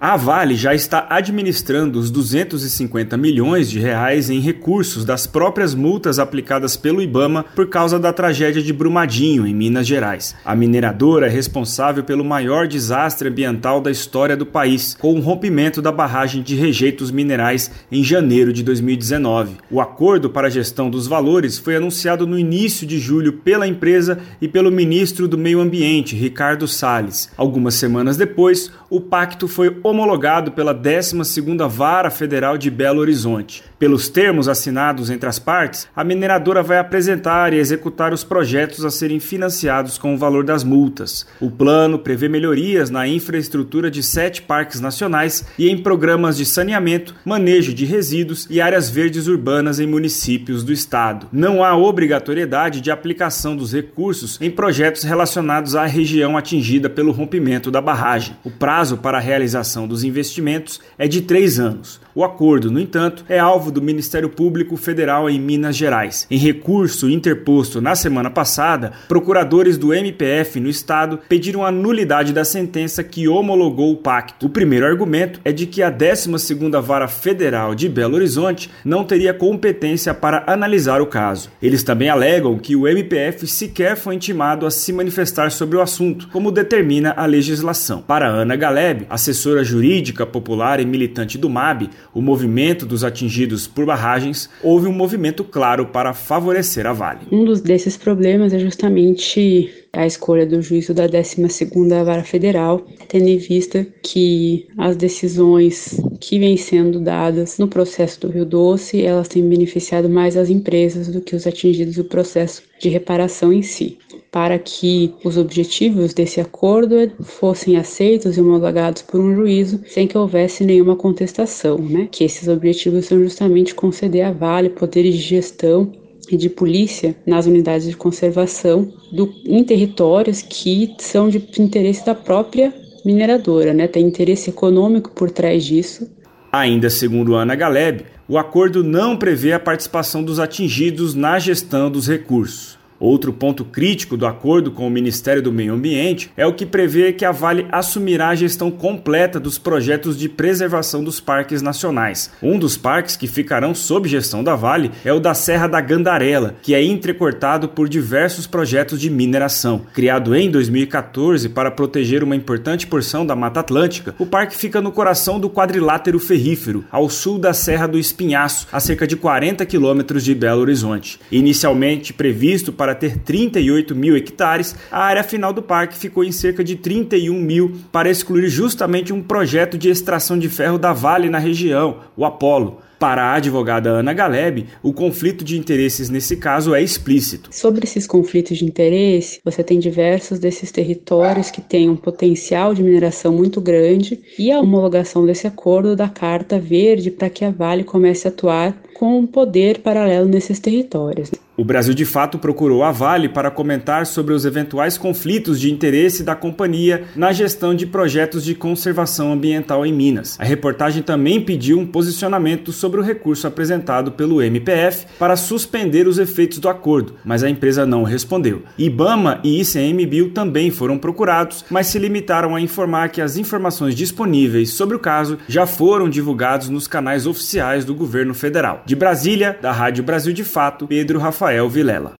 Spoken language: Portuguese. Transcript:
A Vale já está administrando os 250 milhões de reais em recursos das próprias multas aplicadas pelo Ibama por causa da tragédia de Brumadinho, em Minas Gerais. A mineradora é responsável pelo maior desastre ambiental da história do país, com o rompimento da barragem de rejeitos minerais em janeiro de 2019. O acordo para a gestão dos valores foi anunciado no início de julho pela empresa e pelo ministro do Meio Ambiente, Ricardo Salles. Algumas semanas depois, o pacto foi homologado pela 12ª Vara Federal de Belo Horizonte. Pelos termos assinados entre as partes, a mineradora vai apresentar e executar os projetos a serem financiados com o valor das multas. O plano prevê melhorias na infraestrutura de sete parques nacionais e em programas de saneamento, manejo de resíduos e áreas verdes urbanas em municípios do estado. Não há obrigatoriedade de aplicação dos recursos em projetos relacionados à região atingida pelo rompimento da barragem. O prazo para a realização dos investimentos é de três anos. O acordo, no entanto, é alvo do Ministério Público Federal em Minas Gerais. Em recurso interposto na semana passada, procuradores do MPF no estado pediram a nulidade da sentença que homologou o pacto. O primeiro argumento é de que a 12ª Vara Federal de Belo Horizonte não teria competência para analisar o caso. Eles também alegam que o MPF sequer foi intimado a se manifestar sobre o assunto, como determina a legislação. Para Ana Galeb, assessora jurídica popular e militante do MAB, o movimento dos atingidos por barragens, houve um movimento claro para favorecer a Vale. Um dos desses problemas é justamente a escolha do juízo da 12ª Vara Federal, tendo em vista que as decisões que vêm sendo dadas no processo do Rio Doce, elas têm beneficiado mais as empresas do que os atingidos do processo de reparação em si para que os objetivos desse acordo fossem aceitos e homologados por um juízo sem que houvesse nenhuma contestação, né? Que esses objetivos são justamente conceder a Vale poderes de gestão e de polícia nas unidades de conservação do, em territórios que são de interesse da própria mineradora, né? Tem interesse econômico por trás disso. Ainda segundo Ana Galeb, o acordo não prevê a participação dos atingidos na gestão dos recursos. Outro ponto crítico do acordo com o Ministério do Meio Ambiente é o que prevê que a Vale assumirá a gestão completa dos projetos de preservação dos parques nacionais. Um dos parques que ficarão sob gestão da Vale é o da Serra da Gandarela, que é entrecortado por diversos projetos de mineração. Criado em 2014 para proteger uma importante porção da Mata Atlântica, o parque fica no coração do quadrilátero ferrífero, ao sul da Serra do Espinhaço, a cerca de 40 quilômetros de Belo Horizonte. Inicialmente previsto para para ter 38 mil hectares, a área final do parque ficou em cerca de 31 mil para excluir justamente um projeto de extração de ferro da Vale na região, o Apolo. Para a advogada Ana Galeb, o conflito de interesses nesse caso é explícito. Sobre esses conflitos de interesse, você tem diversos desses territórios que têm um potencial de mineração muito grande e a homologação desse acordo da Carta Verde para que a Vale comece a atuar com um poder paralelo nesses territórios. O Brasil de fato procurou a Vale para comentar sobre os eventuais conflitos de interesse da companhia na gestão de projetos de conservação ambiental em Minas. A reportagem também pediu um posicionamento sobre o recurso apresentado pelo MPF para suspender os efeitos do acordo, mas a empresa não respondeu. IBAMA e ICMBio também foram procurados, mas se limitaram a informar que as informações disponíveis sobre o caso já foram divulgados nos canais oficiais do governo federal. De Brasília, da Rádio Brasil de Fato, Pedro Rafael Vilela.